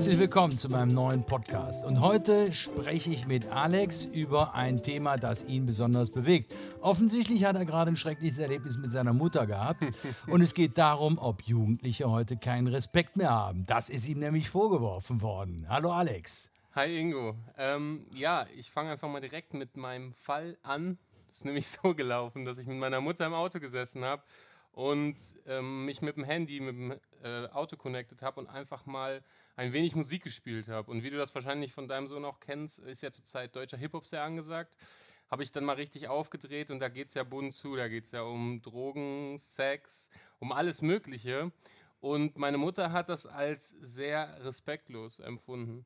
Herzlich willkommen zu meinem neuen Podcast. Und heute spreche ich mit Alex über ein Thema, das ihn besonders bewegt. Offensichtlich hat er gerade ein schreckliches Erlebnis mit seiner Mutter gehabt. Und es geht darum, ob Jugendliche heute keinen Respekt mehr haben. Das ist ihm nämlich vorgeworfen worden. Hallo Alex. Hi Ingo. Ähm, ja, ich fange einfach mal direkt mit meinem Fall an. Es ist nämlich so gelaufen, dass ich mit meiner Mutter im Auto gesessen habe und ähm, mich mit dem Handy, mit dem äh, Auto connected habe und einfach mal ein wenig Musik gespielt habe. Und wie du das wahrscheinlich von deinem Sohn auch kennst, ist ja zurzeit deutscher Hip-Hop sehr angesagt. Habe ich dann mal richtig aufgedreht und da geht es ja bunt zu. Da geht es ja um Drogen, Sex, um alles Mögliche. Und meine Mutter hat das als sehr respektlos empfunden.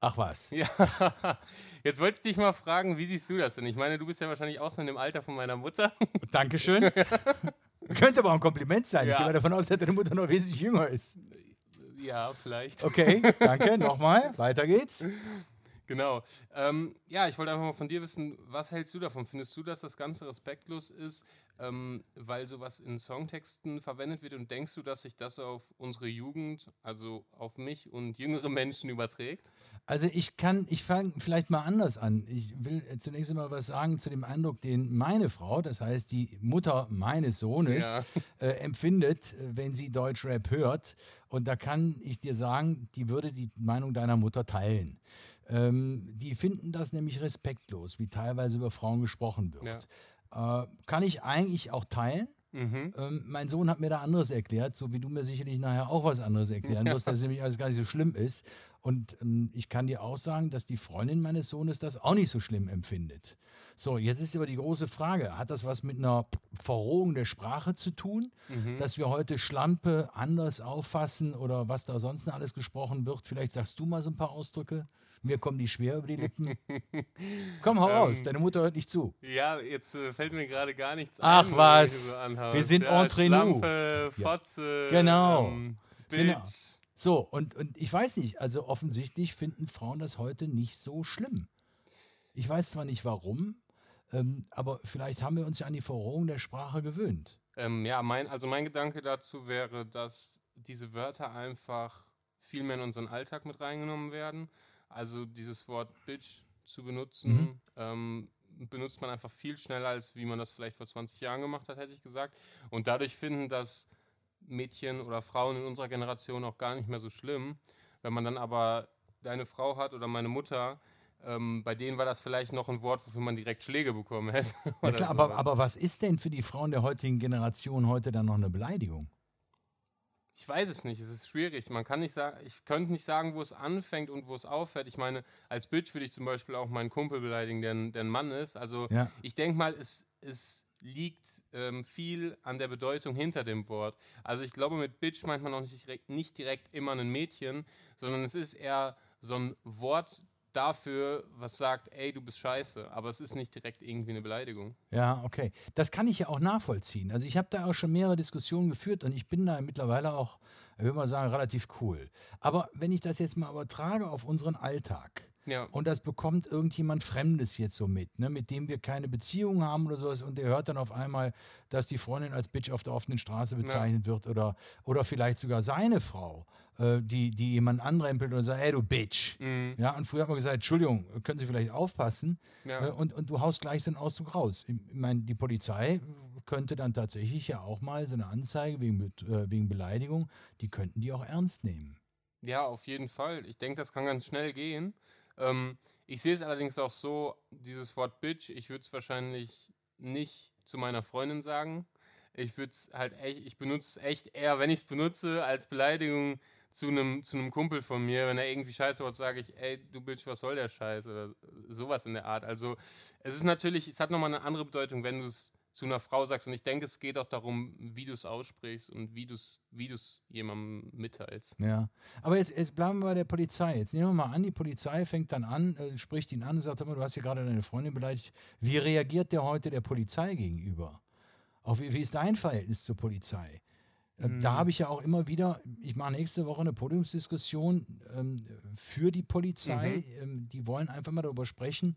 Ach was. Ja, jetzt wollte ich dich mal fragen, wie siehst du das denn? Ich meine, du bist ja wahrscheinlich auch so in dem Alter von meiner Mutter. Dankeschön. Könnte aber auch ein Kompliment sein. Ja. Ich gehe mal davon aus, dass deine Mutter noch wesentlich jünger ist. Ja, vielleicht. Okay, danke. Nochmal. Weiter geht's. Genau. Ähm, ja, ich wollte einfach mal von dir wissen, was hältst du davon? Findest du, dass das Ganze respektlos ist, ähm, weil sowas in Songtexten verwendet wird und denkst du, dass sich das auf unsere Jugend, also auf mich und jüngere Menschen überträgt? Also ich kann, ich fange vielleicht mal anders an. Ich will zunächst einmal was sagen zu dem Eindruck, den meine Frau, das heißt die Mutter meines Sohnes, Ja. äh, empfindet, äh, wenn sie Deutschrap hört. Und da kann ich dir sagen, die würde die Meinung deiner Mutter teilen. Ähm, die finden das nämlich respektlos, wie teilweise über Frauen gesprochen wird. Äh, kann ich eigentlich auch teilen. Mhm. Ähm, mein Sohn hat mir da anderes erklärt, so wie du mir sicherlich nachher auch was anderes erklären wirst, dass nämlich alles gar nicht so schlimm ist. Und ähm, ich kann dir auch sagen, dass die Freundin meines Sohnes das auch nicht so schlimm empfindet. So, jetzt ist aber die große Frage, hat das was mit einer Verrohung der Sprache zu tun, Mhm. dass wir heute Schlampe anders auffassen oder was da sonst noch alles gesprochen wird? Vielleicht sagst du mal so ein paar Ausdrücke. Mir kommen die schwer über die Lippen. Komm, hau raus, Ähm, deine Mutter hört nicht zu. Ja, jetzt äh, fällt mir gerade gar nichts Ach ein. was, wenn du so wir sind ja, entre nous. Schlampe, Ja. Fotze, Genau. ähm, Bitch. Genau. So, und, und ich weiß nicht, also offensichtlich finden Frauen das heute nicht so schlimm. Ich weiß zwar nicht warum, ähm, aber vielleicht haben wir uns ja an die Verrohung der Sprache gewöhnt. Ähm, ja, mein, also mein Gedanke dazu wäre, dass diese Wörter einfach viel mehr in unseren Alltag mit reingenommen werden. Also dieses Wort Bitch zu benutzen, Mhm. ähm, benutzt man einfach viel schneller, als wie man das vielleicht vor 20 Jahren gemacht hat, hätte ich gesagt. Und dadurch finden das Mädchen oder Frauen in unserer Generation auch gar nicht mehr so schlimm. Wenn man dann aber deine Frau hat oder meine Mutter, ähm, bei denen war das vielleicht noch ein Wort, wofür man direkt Schläge bekommen hätte. Ja klar, aber, aber was ist denn für die Frauen der heutigen Generation heute dann noch eine Beleidigung? Ich weiß es nicht, es ist schwierig. Man kann nicht sagen, ich könnte nicht sagen, wo es anfängt und wo es aufhört. Ich meine, als Bitch würde ich zum Beispiel auch meinen Kumpel beleidigen, der, ein- der ein Mann ist. Also Ja. ich denke mal, es, es liegt ähm, viel an der Bedeutung hinter dem Wort. Also ich glaube, mit Bitch meint man auch nicht direkt, nicht direkt immer ein Mädchen, sondern es ist eher so ein Wort dafür, was sagt, ey, du bist scheiße. Aber es ist nicht direkt irgendwie eine Beleidigung. Ja, okay. Das kann ich ja auch nachvollziehen. Also ich habe da auch schon mehrere Diskussionen geführt und ich bin da mittlerweile auch, ich würde mal sagen, relativ cool. Aber wenn ich das jetzt mal übertrage auf unseren Alltag, Ja. und das bekommt irgendjemand Fremdes jetzt so mit, ne, mit dem wir keine Beziehung haben oder sowas und der hört dann auf einmal, dass die Freundin als Bitch auf der offenen Straße bezeichnet wird oder, oder vielleicht sogar seine Frau, äh, die, die jemanden anrempelt und sagt, ey du Bitch. Mhm. Ja, und früher hat man gesagt, Entschuldigung, können Sie vielleicht aufpassen? Ja. Äh, und, und du haust gleich so einen Ausdruck raus. Ich meine, die Polizei könnte dann tatsächlich ja auch mal so eine Anzeige wegen, äh, wegen Beleidigung, die könnten die auch ernst nehmen. Ja, auf jeden Fall. Ich denke, das kann ganz schnell gehen. Ähm, ich sehe es allerdings auch so, dieses Wort Bitch, ich würde es wahrscheinlich nicht zu meiner Freundin sagen. Ich würde es halt echt, ich benutze es echt eher, wenn ich es benutze, als Beleidigung zu einem zu einem Kumpel von mir. Wenn er irgendwie Scheiße wird, sage ich, ey, du Bitch, was soll der Scheiß? Oder sowas in der Art. Also es ist natürlich, es hat nochmal eine andere Bedeutung, wenn du es zu einer Frau sagst. Und ich denke, es geht auch darum, wie du es aussprichst und wie du es wie du's jemandem mitteilst. Ja, aber jetzt, jetzt bleiben wir bei der Polizei. Jetzt nehmen wir mal an, die Polizei fängt dann an, äh, spricht ihn an und sagt, mal, du hast hier gerade deine Freundin beleidigt. Wie reagiert der heute der Polizei gegenüber? Auch wie, wie ist dein Verhältnis zur Polizei? Äh, Da habe ich ja auch immer wieder, ich mache nächste Woche eine Podiumsdiskussion ähm, für die Polizei. Ähm, die wollen einfach mal darüber sprechen,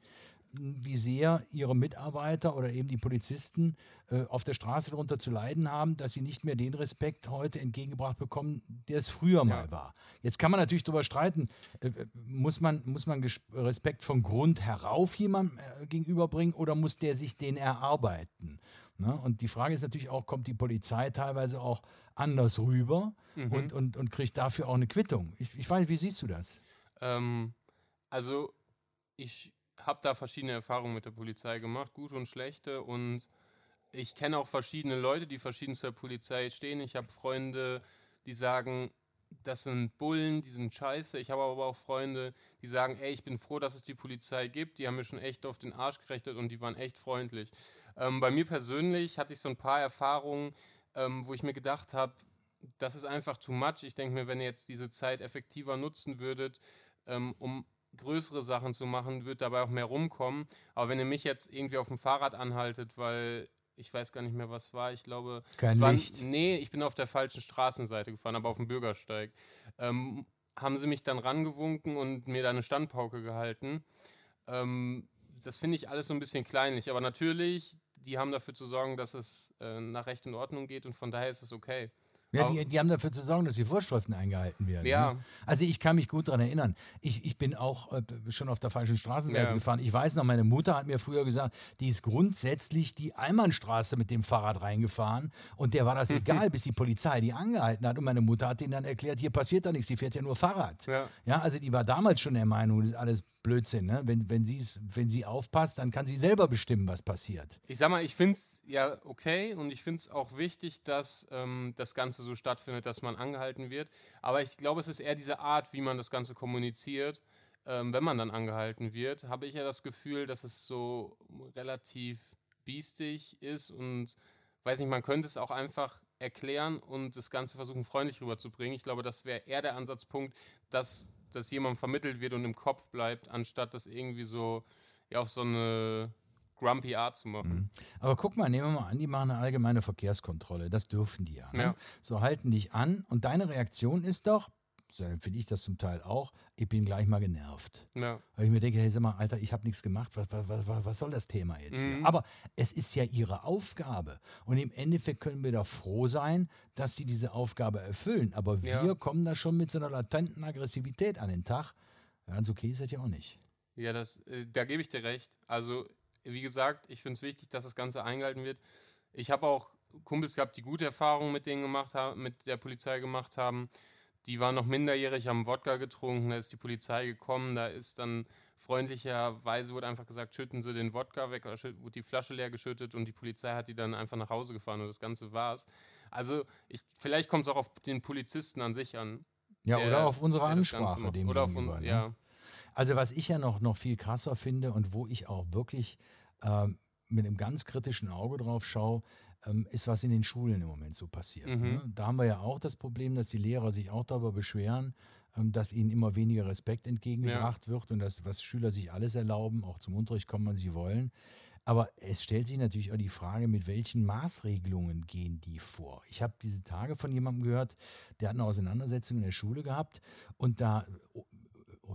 wie sehr ihre Mitarbeiter oder eben die Polizisten äh, auf der Straße darunter zu leiden haben, dass sie nicht mehr den Respekt heute entgegengebracht bekommen, der es früher ja. mal war. Jetzt kann man natürlich darüber streiten, äh, äh muss man, muss man Respekt von Grund herauf jemandem äh, gegenüberbringen oder muss der sich den erarbeiten? Ne? Und die Frage ist natürlich auch, kommt die Polizei teilweise auch anders rüber mhm. und, und, und kriegt dafür auch eine Quittung? Ich, ich weiß, wie siehst du das? Ähm, also ich habe da verschiedene Erfahrungen mit der Polizei gemacht, gute und schlechte. Und ich kenne auch verschiedene Leute, die verschieden zur Polizei stehen. Ich habe Freunde, die sagen, das sind Bullen, die sind scheiße. Ich habe aber auch Freunde, die sagen, ey, ich bin froh, dass es die Polizei gibt. Die haben mir schon echt auf den Arsch gerechnet und die waren echt freundlich. Ähm, bei mir persönlich hatte ich so ein paar Erfahrungen, ähm, wo ich mir gedacht habe, das ist einfach too much. Ich denke mir, wenn ihr jetzt diese Zeit effektiver nutzen würdet, ähm, um größere Sachen zu machen, wird dabei auch mehr rumkommen. Aber wenn ihr mich jetzt irgendwie auf dem Fahrrad anhaltet, weil ich weiß gar nicht mehr, was war, ich glaube. Kein war, Licht. Nee, ich bin auf der falschen Straßenseite gefahren, aber auf dem Bürgersteig. Ähm, haben sie mich dann rangewunken und mir da eine Standpauke gehalten. Ähm, das finde ich alles so ein bisschen kleinlich. Aber natürlich, die haben dafür zu sorgen, dass es äh, nach Recht und Ordnung geht und von daher ist es okay. Ja, die, die, haben dafür zu sorgen, dass die Vorschriften eingehalten werden. Ja. Ne? Also ich kann mich gut daran erinnern. Ich, ich bin auch äh, schon auf der falschen Straßenseite ja. gefahren. Ich weiß noch, meine Mutter hat mir früher gesagt, die ist grundsätzlich die Einbahnstraße mit dem Fahrrad reingefahren und der war das egal, bis die Polizei die angehalten hat. Und meine Mutter hat denen dann erklärt, hier passiert doch nichts, die fährt ja nur Fahrrad. Ja. ja also die war damals schon der Meinung, das ist alles Blödsinn. Ne? Wenn, wenn, wenn sie aufpasst, dann kann sie selber bestimmen, was passiert. Ich sag mal, ich finde es ja okay und ich finde es auch wichtig, dass ähm, das Ganze so stattfindet, dass man angehalten wird. Aber ich glaube, es ist eher diese Art, wie man das Ganze kommuniziert. Ähm, wenn man dann angehalten wird, habe ich ja das Gefühl, dass es so relativ biestig ist und weiß nicht, man könnte es auch einfach erklären und das Ganze versuchen, freundlich rüberzubringen. Ich glaube, das wäre eher der Ansatzpunkt, dass das jemandem vermittelt wird und im Kopf bleibt, anstatt das irgendwie so ja, auf so eine grumpy Art zu machen. Mhm. Aber guck mal, nehmen wir mal an, die machen eine allgemeine Verkehrskontrolle. Das dürfen die ja. Ne? ja. So halten dich an und deine Reaktion ist doch, so empfinde ich das zum Teil auch, ich bin gleich mal genervt. Ja. Weil ich mir denke, hey, sag mal, Alter, ich habe nichts gemacht, was, was, was, was, soll das Thema jetzt mhm. hier? Aber es ist ja ihre Aufgabe. Und im Endeffekt können wir doch froh sein, dass sie diese Aufgabe erfüllen. Aber wir ja. kommen da schon mit so einer latenten Aggressivität an den Tag. Ganz okay ist das ja auch nicht. Ja, das, äh, da gebe ich dir recht. Also wie gesagt, ich finde es wichtig, dass das Ganze eingehalten wird. Ich habe auch Kumpels gehabt, die gute Erfahrungen mit denen gemacht haben, mit der Polizei gemacht haben. Die waren noch minderjährig, haben Wodka getrunken, da ist die Polizei gekommen, da ist dann freundlicherweise wurde einfach gesagt, schütten Sie den Wodka weg oder wurde die Flasche leer geschüttet und die Polizei hat die dann einfach nach Hause gefahren und das Ganze war's. Also ich, vielleicht kommt es auch auf den Polizisten an sich an. Ja, der, oder auf unsere Ansprache dem oder auf un, ne? ja. Also was ich ja noch, noch viel krasser finde und wo ich auch wirklich ähm, mit einem ganz kritischen Auge drauf schaue, ähm, ist, was in den Schulen im Moment so passiert. Mhm. Ne? Da haben wir ja auch das Problem, dass die Lehrer sich auch darüber beschweren, ähm, dass ihnen immer weniger Respekt entgegengebracht ja. wird und dass was Schüler sich alles erlauben, auch zum Unterricht kommen, wann sie wollen. Aber es stellt sich natürlich auch die Frage, mit welchen Maßregelungen gehen die vor? Ich habe diese Tage von jemandem gehört, der hat eine Auseinandersetzung in der Schule gehabt und da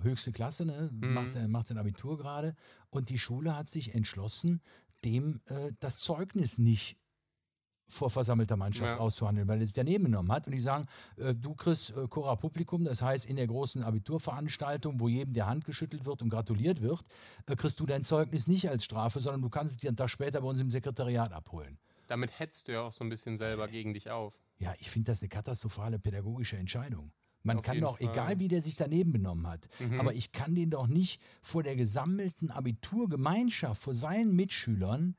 höchste Klasse, ne? Mhm. macht, sein, macht sein Abitur gerade. Und die Schule hat sich entschlossen, dem äh, das Zeugnis nicht vor versammelter Mannschaft ja. auszuhandeln, weil er es daneben genommen hat. Und die sagen, äh, du kriegst äh, Cora Publikum, das heißt in der großen Abiturveranstaltung, wo jedem der Hand geschüttelt wird und gratuliert wird, äh, kriegst du dein Zeugnis nicht als Strafe, sondern du kannst es dir einen Tag später bei uns im Sekretariat abholen. Damit hetzt du ja auch so ein bisschen selber gegen dich auf. Ja, ich finde das eine katastrophale pädagogische Entscheidung. Man Auf kann doch, Fall. egal wie der sich daneben benommen hat, mhm. aber ich kann den doch nicht vor der gesammelten Abiturgemeinschaft, vor seinen Mitschülern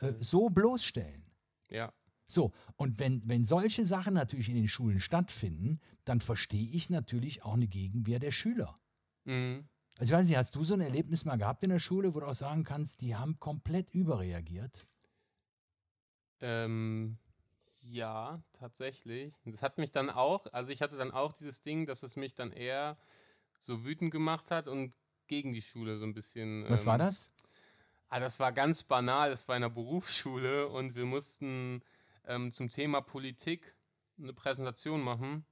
äh, so bloßstellen. Ja. So, und wenn, wenn solche Sachen natürlich in den Schulen stattfinden, dann verstehe ich natürlich auch eine Gegenwehr der Schüler. Mhm. Also ich weiß nicht, hast du so ein Erlebnis mal gehabt in der Schule, wo du auch sagen kannst, die haben komplett überreagiert? Ähm, ja, tatsächlich. Das hat mich dann auch, also ich hatte dann auch dieses Ding, dass es mich dann eher so wütend gemacht hat und gegen die Schule so ein bisschen. Was ähm, war das? Ah, das war ganz banal. Das war in der Berufsschule und wir mussten ähm, zum Thema Politik eine Präsentation machen.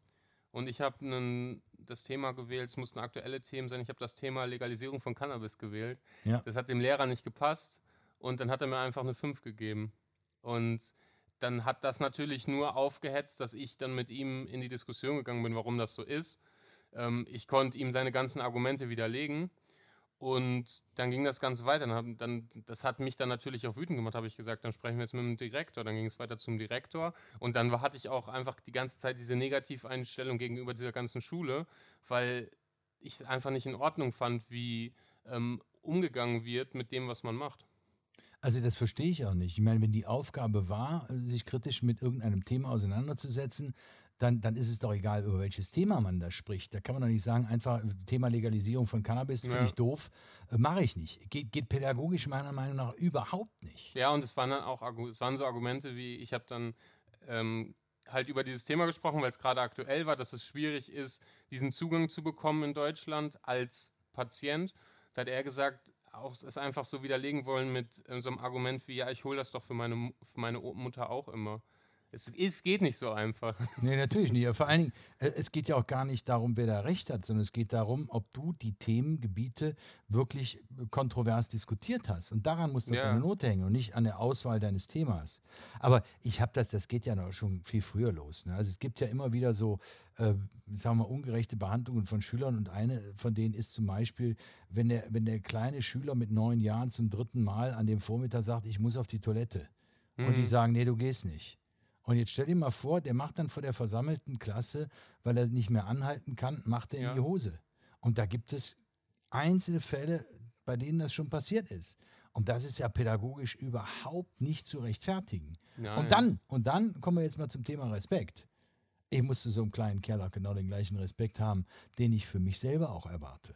Und ich habe das Thema gewählt, es mussten aktuelle Themen sein. Ich habe das Thema Legalisierung von Cannabis gewählt. Ja. Das hat dem Lehrer nicht gepasst und dann hat er mir einfach eine 5 gegeben. Und dann hat das natürlich nur aufgehetzt, dass ich dann mit ihm in die Diskussion gegangen bin, warum das so ist. Ähm, ich konnte ihm seine ganzen Argumente widerlegen. Und dann ging das Ganze weiter. Dann, dann, das hat mich dann natürlich auch wütend gemacht, habe ich gesagt, dann sprechen wir jetzt mit dem Direktor. Dann ging es weiter zum Direktor. Und dann war, hatte ich auch einfach die ganze Zeit diese Negativeinstellung gegenüber dieser ganzen Schule, weil ich es einfach nicht in Ordnung fand, wie ähm, umgegangen wird mit dem, was man macht. Also das verstehe ich auch nicht. Ich meine, wenn die Aufgabe war, sich kritisch mit irgendeinem Thema auseinanderzusetzen, dann, dann ist es doch egal, über welches Thema man da spricht. Da kann man doch nicht sagen, einfach Thema Legalisierung von Cannabis finde Ja. ich doof, äh, mache ich nicht. Geht, geht pädagogisch meiner Meinung nach überhaupt nicht. Ja, und es waren dann auch es waren so Argumente wie, ich habe dann ähm, halt über dieses Thema gesprochen, weil es gerade aktuell war, dass es schwierig ist, diesen Zugang zu bekommen in Deutschland als Patient. Da hat er gesagt, auch es einfach so widerlegen wollen mit äh, so einem Argument wie, ja, ich hole das doch für meine, für meine Mutter auch immer. Es, es geht nicht so einfach. Nee, natürlich nicht. Vor allen Dingen, äh, es geht ja auch gar nicht darum, wer da recht hat, sondern es geht darum, ob du die Themengebiete wirklich kontrovers diskutiert hast. Und daran muss doch Ja. deine Note hängen und nicht an der Auswahl deines Themas. Aber ich habe das, das geht ja noch schon viel früher los. Ne? Also es gibt ja immer wieder so, äh, sagen wir, ungerechte Behandlungen von Schülern und eine von denen ist zum Beispiel, wenn der, wenn der kleine Schüler mit neun Jahren zum dritten Mal an dem Vormittag sagt, ich muss auf die Toilette. Und die Mhm. sagen, nee, du gehst nicht. Und jetzt stell dir mal vor, der macht dann vor der versammelten Klasse, weil er nicht mehr anhalten kann, macht er in Ja. die Hose. Und da gibt es einzelne Fälle, bei denen das schon passiert ist. Und das ist ja pädagogisch überhaupt nicht zu rechtfertigen. Nein. Und dann, und dann kommen wir jetzt mal zum Thema Respekt. Ich musste so einem kleinen Kerl auch genau den gleichen Respekt haben, den ich für mich selber auch erwarte.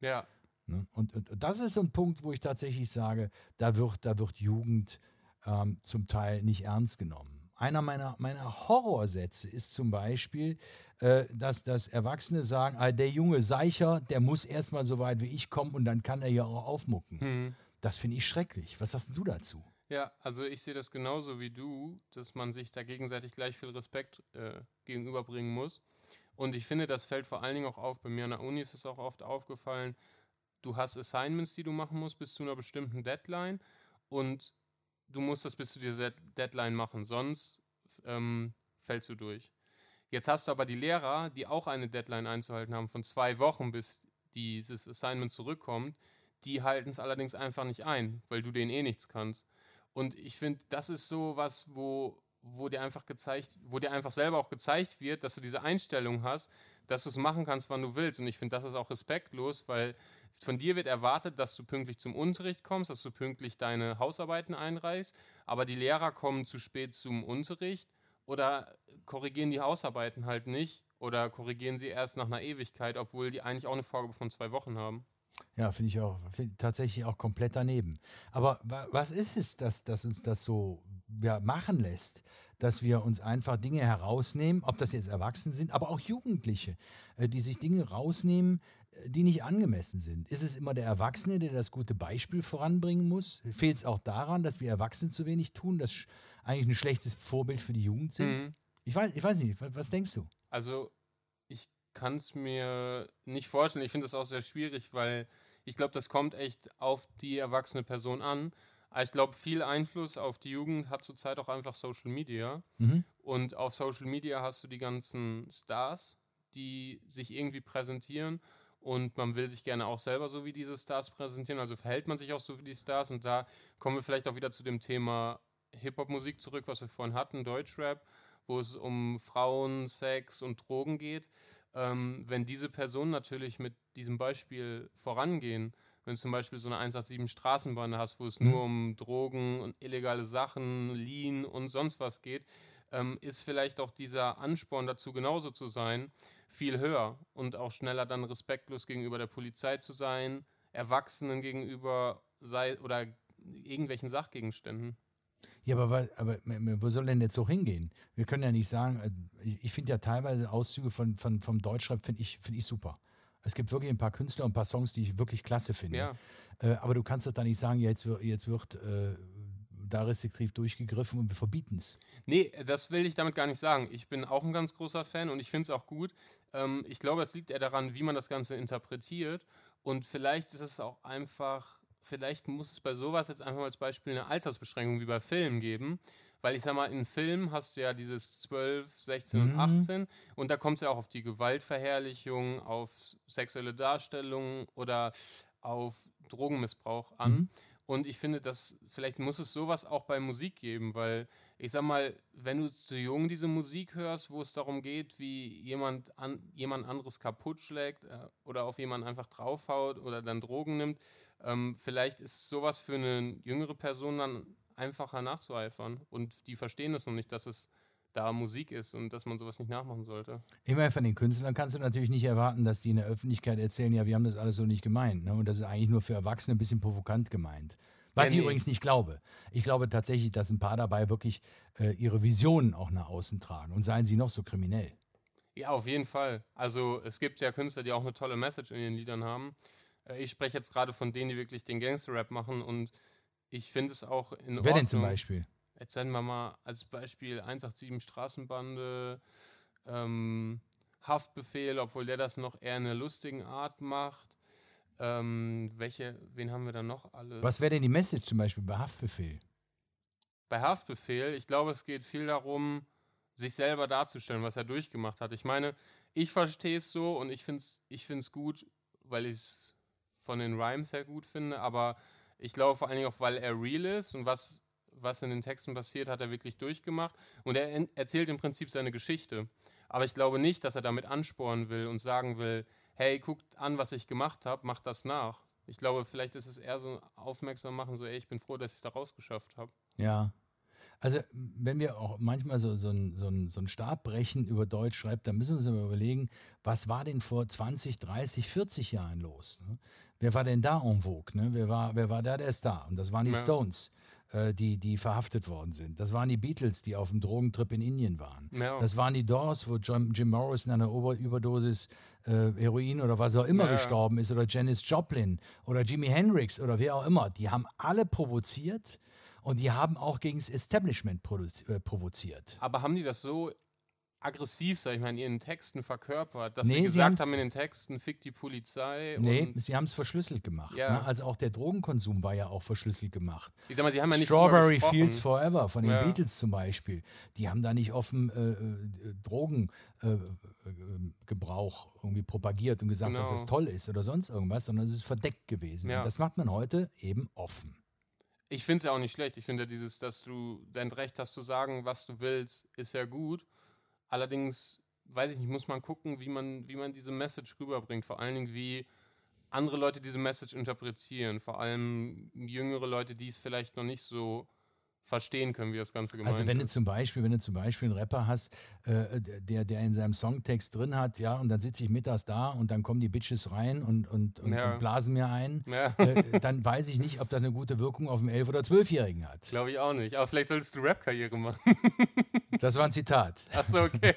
Ja, Ne? Und, und, und das ist so ein Punkt, wo ich tatsächlich sage, da wird, da wird Jugend ähm, zum Teil nicht ernst genommen. Einer meiner, meiner Horrorsätze ist zum Beispiel, äh, dass, dass Erwachsene sagen, ah, der junge Seicher, der muss erstmal so weit wie ich kommen und dann kann er ja auch aufmucken. hm. Das finde ich schrecklich. Was hast du dazu? Ja, also ich sehe das genauso wie du, dass man sich da gegenseitig gleich viel Respekt äh, gegenüberbringen muss. Und ich finde, das fällt vor allen Dingen auch auf. Bei mir an der Uni ist es auch oft aufgefallen, du hast Assignments, die du machen musst bis zu einer bestimmten Deadline und du musst das bis zu dieser Deadline machen, sonst ähm, fällst du durch. Jetzt hast du aber die Lehrer, die auch eine Deadline einzuhalten haben von zwei Wochen, bis dieses Assignment zurückkommt, die halten es allerdings einfach nicht ein, weil du denen eh nichts kannst. Und ich finde, das ist so was, wo, wo dir einfach gezeigt, wo dir einfach selber auch gezeigt wird, dass du diese Einstellung hast, dass du es machen kannst, wann du willst. Und ich finde, das ist auch respektlos, weil von dir wird erwartet, dass du pünktlich zum Unterricht kommst, dass du pünktlich deine Hausarbeiten einreichst, aber die Lehrer kommen zu spät zum Unterricht oder korrigieren die Hausarbeiten halt nicht oder korrigieren sie erst nach einer Ewigkeit, obwohl die eigentlich auch eine Vorgabe von zwei Wochen haben. Ja, finde ich auch find tatsächlich auch komplett daneben. Aber wa was ist es, dass, dass uns das so ja, machen lässt, dass wir uns einfach Dinge herausnehmen, ob das jetzt Erwachsene sind, aber auch Jugendliche, äh, die sich Dinge rausnehmen, die nicht angemessen sind. Ist es immer der Erwachsene, der das gute Beispiel voranbringen muss? Fehlt es auch daran, dass wir Erwachsene zu wenig tun, dass eigentlich ein schlechtes Vorbild für die Jugend sind? Mhm. Ich, weiß, ich weiß nicht, was, was denkst du? Also, ich kann es mir nicht vorstellen. Ich finde das auch sehr schwierig, weil ich glaube, das kommt echt auf die erwachsene Person an. Ich glaube, viel Einfluss auf die Jugend hat zurzeit auch einfach Social Media. Mhm. Und auf Social Media hast du die ganzen Stars, die sich irgendwie präsentieren. Und man will sich gerne auch selber so wie diese Stars präsentieren. Also verhält man sich auch so wie die Stars. Und da kommen wir vielleicht auch wieder zu dem Thema Hip-Hop-Musik zurück, was wir vorhin hatten, Deutschrap, wo es um Frauen, Sex und Drogen geht. Ähm, wenn diese Personen natürlich mit diesem Beispiel vorangehen, wenn du zum Beispiel so eine 187 Straßenbahn hast, wo es Mhm. nur um Drogen und illegale Sachen, Lean und sonst was geht, ähm, ist vielleicht auch dieser Ansporn dazu genauso zu sein viel höher und auch schneller dann respektlos gegenüber der Polizei zu sein, Erwachsenen gegenüber sei oder irgendwelchen Sachgegenständen. Ja, aber, aber wo soll denn jetzt so hingehen? Wir können ja nicht sagen, äh, ich, ich finde ja teilweise Auszüge von, von, vom Deutschrap finde ich, find ich super. Es gibt wirklich ein paar Künstler und ein paar Songs, die ich wirklich klasse finde. Ja, Äh, aber du kannst doch da nicht sagen, jetzt, wird- jetzt wird äh, da restriktiv durchgegriffen und wir verbieten es. Nee, das will ich damit gar nicht sagen. Ich bin auch ein ganz großer Fan und ich finde es auch gut. Ähm, ich glaube, es liegt eher daran, wie man das Ganze interpretiert. Und vielleicht ist es auch einfach, vielleicht muss es bei sowas jetzt einfach mal als Beispiel eine Altersbeschränkung wie bei Filmen geben. Weil ich sag mal, in Filmen hast du ja dieses 12, 16 und Mhm. 18 und da kommt es ja auch auf die Gewaltverherrlichung, auf sexuelle Darstellung oder auf Drogenmissbrauch an. Mhm. Und ich finde, dass vielleicht muss es sowas auch bei Musik geben, weil ich sag mal, wenn du zu jung diese Musik hörst, wo es darum geht, wie jemand, an, jemand anderes kaputt schlägt äh, oder auf jemanden einfach draufhaut oder dann Drogen nimmt, ähm, vielleicht ist sowas für eine jüngere Person dann einfacher nachzueifern. Und die verstehen das noch nicht, dass es da Musik ist und dass man sowas nicht nachmachen sollte. Meine, von den Künstlern kannst du natürlich nicht erwarten, dass die in der Öffentlichkeit erzählen, ja, wir haben das alles so nicht gemeint. Ne? Und das ist eigentlich nur für Erwachsene ein bisschen provokant gemeint. Was Ja, ich nee. übrigens nicht glaube. Ich glaube tatsächlich, dass ein paar dabei wirklich äh, ihre Visionen auch nach außen tragen. Und seien sie noch so kriminell. Ja, auf jeden Fall. Also es gibt ja Künstler, die auch eine tolle Message in ihren Liedern haben. Äh, Ich spreche jetzt gerade von denen, die wirklich den Gangster-Rap machen und ich finde es auch in Wer Ordnung. denn zum Beispiel? Jetzt nennen wir mal als Beispiel 187 Straßenbande, ähm, Haftbefehl, obwohl der das noch eher in einer lustigen Art macht. Ähm, welche, wen haben wir da noch alles? Was wäre denn die Message zum Beispiel bei Haftbefehl? Bei Haftbefehl, ich glaube, es geht viel darum, sich selber darzustellen, was er durchgemacht hat. Ich meine, ich verstehe es so und ich finde es ich find's gut, weil ich es von den Rhymes her gut finde, aber ich glaube vor allen Dingen auch, weil er real ist und was, was in den Texten passiert, hat er wirklich durchgemacht. Und er erzählt im Prinzip seine Geschichte. Aber ich glaube nicht, dass er damit anspornen will und sagen will, hey, guckt an, was ich gemacht habe, macht das nach. Ich glaube, vielleicht ist es eher so aufmerksam machen, so, ey, ich bin froh, dass ich es da rausgeschafft habe. Ja. Also, wenn wir auch manchmal so, so, ein, so, ein, so ein Stabrechen über Deutsch schreibt, dann müssen wir uns mal überlegen, was war denn vor 20, 30, 40 Jahren los? Ne? Wer war denn da en vogue? Ne? Wer, war, wer war da der Star? Und das waren die Ja. Stones, die, die verhaftet worden sind. Das waren die Beatles, die auf dem Drogentrip in Indien waren. Ja. Das waren die Doors, wo Jim, Jim Morrison an einer Ober Überdosis äh, Heroin oder was auch immer Ja. gestorben ist, oder Janis Joplin oder Jimi Hendrix oder wer auch immer. Die haben alle provoziert und die haben auch gegen das Establishment äh, provoziert. Aber haben die das so aggressiv, sag ich mal, in ihren Texten verkörpert, dass Nee, sie sie gesagt haben's- haben in den Texten, fick die Polizei? Nee, sie haben es verschlüsselt gemacht. Ja. Ne? Also auch der Drogenkonsum war ja auch verschlüsselt gemacht. ich sag mal, sie haben ja nicht Strawberry. Fields Forever von den Ja. Beatles zum Beispiel. Die haben da nicht offen äh, äh, Drogengebrauch irgendwie propagiert und gesagt, dass Genau. das toll ist oder sonst irgendwas, sondern es ist verdeckt gewesen. Ja. Und das macht man heute eben offen. Ich finde es ja auch nicht schlecht. Ich finde dieses, dass du dein Recht hast zu sagen, was du willst, ist ja gut. Allerdings, weiß ich nicht, muss man gucken, wie man, wie man diese Message rüberbringt. Vor allen Dingen, wie andere Leute diese Message interpretieren. Vor allem jüngere Leute, die es vielleicht noch nicht so verstehen können, wie das Ganze gemeint Also wenn du zum Beispiel, wenn du zum Beispiel einen Rapper hast, äh, der, der in seinem Songtext drin hat, ja, und dann sitze ich mittags da und dann kommen die Bitches rein und, und, und, Ja. und blasen mir ein, Ja, äh, dann weiß ich nicht, ob das eine gute Wirkung auf einen 11- oder 12-Jährigen hat. glaube ich auch nicht. Aber vielleicht solltest du Rap-Karriere machen. Das war ein Zitat. Achso, okay.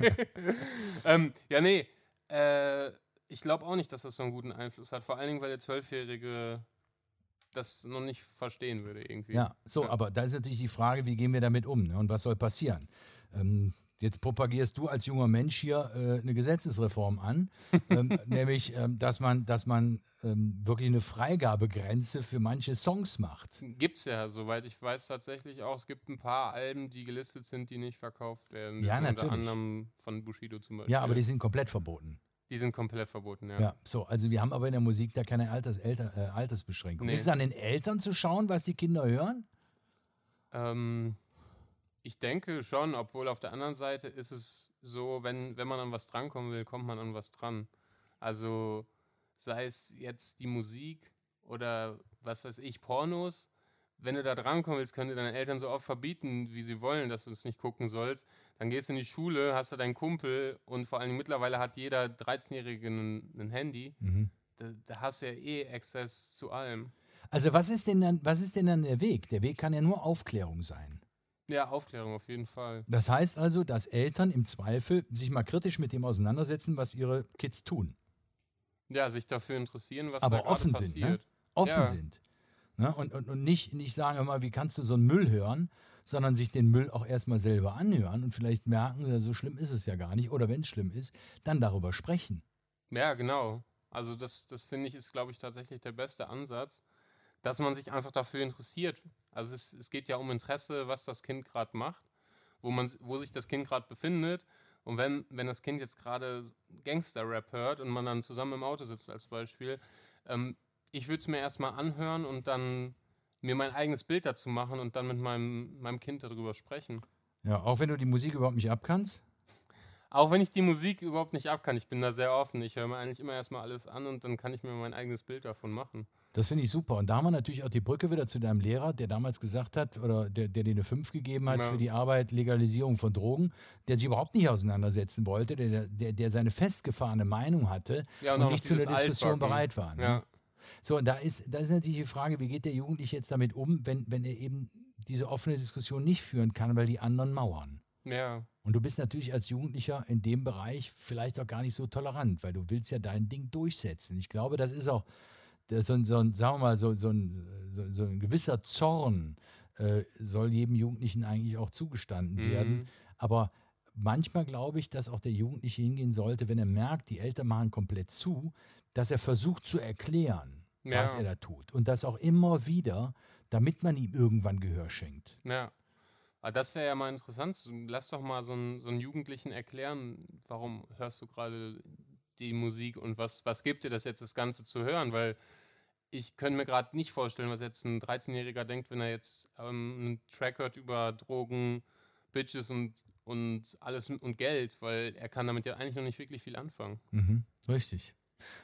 ähm, ja, nee. Äh, ich glaube auch nicht, dass das so einen guten Einfluss hat. Vor allen Dingen, weil der Zwölfjährige das noch nicht verstehen würde irgendwie. Ja, so, Ja. aber da ist natürlich die Frage, wie gehen wir damit um ne? und was soll passieren? Ähm, jetzt propagierst du als junger Mensch hier äh, eine Gesetzesreform an, ähm, nämlich, ähm, dass man, dass man ähm, wirklich eine Freigabegrenze für manche Songs macht. Gibt's ja, soweit ich weiß, tatsächlich auch. Es gibt ein paar Alben, die gelistet sind, die nicht verkauft werden. Ja, Unter natürlich. anderem von Bushido zum Beispiel. Ja, aber die sind komplett verboten. Die sind komplett verboten, ja. Ja, so, also wir haben aber in der Musik da keine Alters, Elter, äh, Altersbeschränkung. Nee. Ist es an den Eltern zu schauen, was die Kinder hören? Ähm, ich denke schon, obwohl auf der anderen Seite ist es so, wenn, wenn man an was drankommen will, kommt man an was dran. Also sei es jetzt die Musik oder was weiß ich, Pornos. Wenn du da drankommen willst, können dir deine Eltern so oft verbieten, wie sie wollen, dass du es nicht gucken sollst. Dann gehst du in die Schule, hast da deinen Kumpel und vor allem mittlerweile hat jeder 13-Jährige ein, ein Handy. Da, da hast du ja eh Access zu allem. Also was ist denn dann, was ist denn dann der Weg? Der Weg kann ja nur Aufklärung sein. Ja, Aufklärung auf jeden Fall. Das heißt also, dass Eltern im Zweifel sich mal kritisch mit dem auseinandersetzen, was ihre Kids tun. Ja, sich dafür interessieren, was Aber da offen sind, ne? passiert. Offen Ja. sind. Ne? Und, und, und nicht, nicht sagen immer, wie kannst du so einen Müll hören, sondern sich den Müll auch erstmal selber anhören und vielleicht merken, so schlimm ist es ja gar nicht. Oder wenn es schlimm ist, dann darüber sprechen. Ja, genau. Also das, das finde ich ist, glaube ich, tatsächlich der beste Ansatz, dass man sich einfach dafür interessiert. Also es, es geht ja um Interesse, was das Kind gerade macht, wo, man, wo sich das Kind gerade befindet. Und wenn, wenn das Kind jetzt gerade Gangster-Rap hört und man dann zusammen im Auto sitzt als Beispiel, ähm, ich würde es mir erstmal anhören und dann mir mein eigenes Bild dazu machen und dann mit meinem, meinem Kind darüber sprechen. Ja, auch wenn du die Musik überhaupt nicht abkannst? Auch wenn ich die Musik überhaupt nicht abkann, ich bin da sehr offen. Ich höre mir eigentlich immer erstmal alles an und dann kann ich mir mein eigenes Bild davon machen. Das finde ich super. Und da haben wir natürlich auch die Brücke wieder zu deinem Lehrer, der damals gesagt hat, oder der, der dir eine 5 gegeben hat ja. für die Arbeit Legalisierung von Drogen, der sich überhaupt nicht auseinandersetzen wollte, der, der, der seine festgefahrene Meinung hatte ja, und, und nicht zu einer Diskussion Altbacken. bereit war. Ne? Ja. So, und da ist, da ist natürlich die Frage, wie geht der Jugendliche jetzt damit um, wenn, wenn er eben diese offene Diskussion nicht führen kann, weil die anderen mauern. Ja. Und du bist natürlich als Jugendlicher in dem Bereich vielleicht auch gar nicht so tolerant, weil du willst ja dein Ding durchsetzen. Ich glaube, das ist auch so ein, so ein sagen wir mal, so, so, ein, so, so ein gewisser Zorn äh, soll jedem Jugendlichen eigentlich auch zugestanden mhm. werden. Aber manchmal glaube ich, dass auch der Jugendliche hingehen sollte, wenn er merkt, die Eltern machen komplett zu, dass er versucht zu erklären, ja. was er da tut. Und das auch immer wieder, damit man ihm irgendwann Gehör schenkt. Ja. Aber das wäre ja mal interessant. Lass doch mal so einen, so einen Jugendlichen erklären, warum hörst du gerade die Musik und was, was gibt dir das jetzt, das Ganze zu hören? Weil ich könnte mir gerade nicht vorstellen, was jetzt ein 13-Jähriger denkt, wenn er jetzt ähm, einen Track hört über Drogen, Bitches und, und alles und Geld, weil er kann damit ja eigentlich noch nicht wirklich viel anfangen. Mhm, richtig.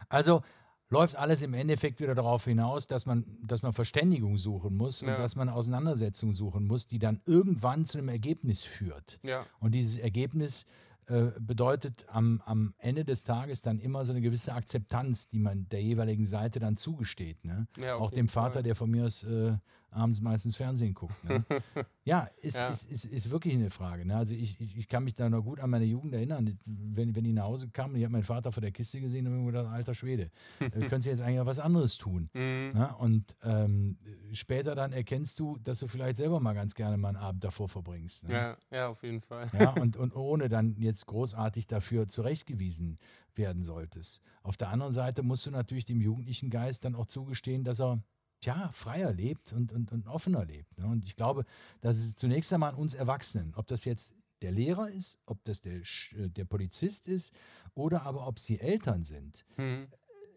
Also läuft alles im Endeffekt wieder darauf hinaus, dass man, dass man Verständigung suchen muss und ja. dass man Auseinandersetzung suchen muss, die dann irgendwann zu einem Ergebnis führt. Ja. Und dieses Ergebnis äh, bedeutet am, am Ende des Tages dann immer so eine gewisse Akzeptanz, die man der jeweiligen Seite dann zugesteht. Ne? Ja, Auch dem Vater, Fall. der von mir aus äh, abends meistens Fernsehen guckt. Ne? ja, ist, ja. Ist, ist, ist, wirklich eine Frage. Ne? Also ich, ich, ich, kann mich da noch gut an meine Jugend erinnern, wenn, wenn ich nach Hause kam und ich habe meinen Vater vor der Kiste gesehen und mir gedacht, alter Schwede, äh, könntest du jetzt eigentlich auch was anderes tun. Mhm. Ne? Und ähm, später dann erkennst du, dass du vielleicht selber mal ganz gerne mal einen Abend davor verbringst. Ne? Ja, ja, auf jeden Fall. ja, und, und ohne dann jetzt großartig dafür zurechtgewiesen werden solltest. Auf der anderen Seite musst du natürlich dem jugendlichen Geist dann auch zugestehen, dass er ja, freier lebt und, und, und offener lebt. Ne? Und ich glaube, dass es zunächst einmal an uns Erwachsenen, ob das jetzt der Lehrer ist, ob das der, äh, der Polizist ist oder aber ob es die Eltern sind. Mhm.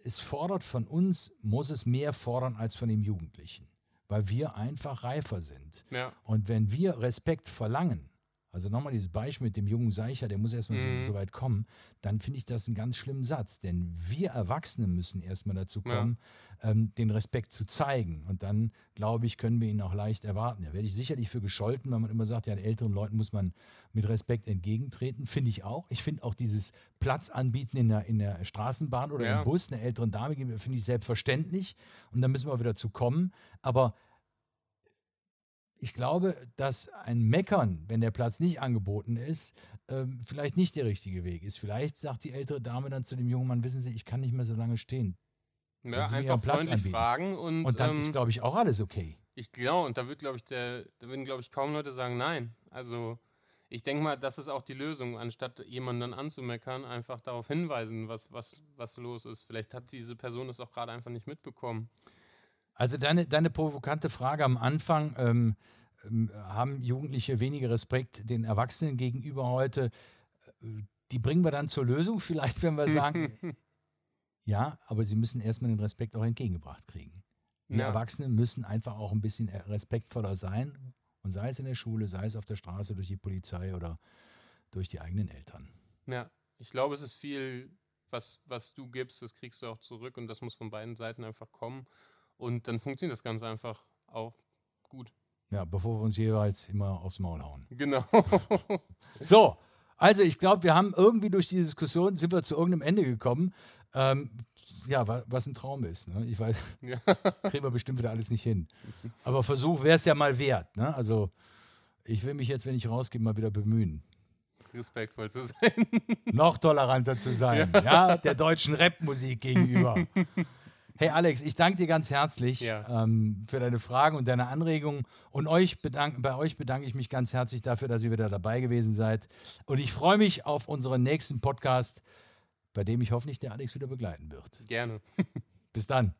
Es fordert von uns, muss es mehr fordern als von dem Jugendlichen, weil wir einfach reifer sind. Ja. Und wenn wir Respekt verlangen, also nochmal dieses Beispiel mit dem jungen Seicher, der muss erstmal mhm. so, so, weit kommen, dann finde ich das einen ganz schlimmen Satz. Denn wir Erwachsene müssen erstmal dazu kommen, ja. ähm, den Respekt zu zeigen. Und dann, glaube ich, können wir ihn auch leicht erwarten. Da werde ich sicherlich für gescholten, wenn man immer sagt, ja, den älteren Leuten muss man mit Respekt entgegentreten. Finde ich auch. Ich finde auch dieses Platz anbieten in der, in der Straßenbahn oder ja. im Bus, einer älteren Dame, finde ich selbstverständlich. Und dann müssen wir wieder zu kommen. Aber ich glaube, dass ein Meckern, wenn der Platz nicht angeboten ist, ähm, vielleicht nicht der richtige Weg ist. Vielleicht sagt die ältere Dame dann zu dem jungen Mann, wissen Sie, ich kann nicht mehr so lange stehen. Ja, einfach freundlich anbieten. fragen und, und dann ähm, ist, glaube ich, auch alles okay. Ich glaube, und da wird, glaube ich, der, da würden, glaube ich, kaum Leute sagen, nein. Also ich denke mal, das ist auch die Lösung, anstatt jemanden dann anzumeckern, einfach darauf hinweisen, was, was, was los ist. Vielleicht hat diese Person das auch gerade einfach nicht mitbekommen. Also deine, deine provokante Frage am Anfang, ähm, ähm, haben Jugendliche weniger Respekt den Erwachsenen gegenüber heute? Äh, die bringen wir dann zur Lösung, vielleicht, wenn wir sagen, ja, aber sie müssen erstmal den Respekt auch entgegengebracht kriegen. Wir ja. Erwachsene müssen einfach auch ein bisschen respektvoller sein. Und sei es in der Schule, sei es auf der Straße, durch die Polizei oder durch die eigenen Eltern. Ja, ich glaube, es ist viel, was, was du gibst, das kriegst du auch zurück und das muss von beiden Seiten einfach kommen. Und dann funktioniert das Ganze einfach auch gut. Ja, bevor wir uns jeweils immer aufs Maul hauen. Genau. so, also ich glaube, wir haben irgendwie durch die Diskussion sind wir zu irgendeinem Ende gekommen. Ähm, ja, was ein Traum ist. Ne? Ich weiß, ja. kriegen wir bestimmt wieder alles nicht hin. Aber Versuch wäre es ja mal wert. Ne? Also ich will mich jetzt, wenn ich rausgehe, mal wieder bemühen. Respektvoll zu sein. Noch toleranter zu sein, ja, ja der deutschen Rapmusik gegenüber. Hey Alex, ich danke dir ganz herzlich Ja. ähm, für deine Fragen und deine Anregungen. Und euch bedank, bei euch bedanke ich mich ganz herzlich dafür, dass ihr wieder dabei gewesen seid. Und ich freue mich auf unseren nächsten Podcast, bei dem ich hoffentlich der Alex wieder begleiten wird. Gerne. Bis dann.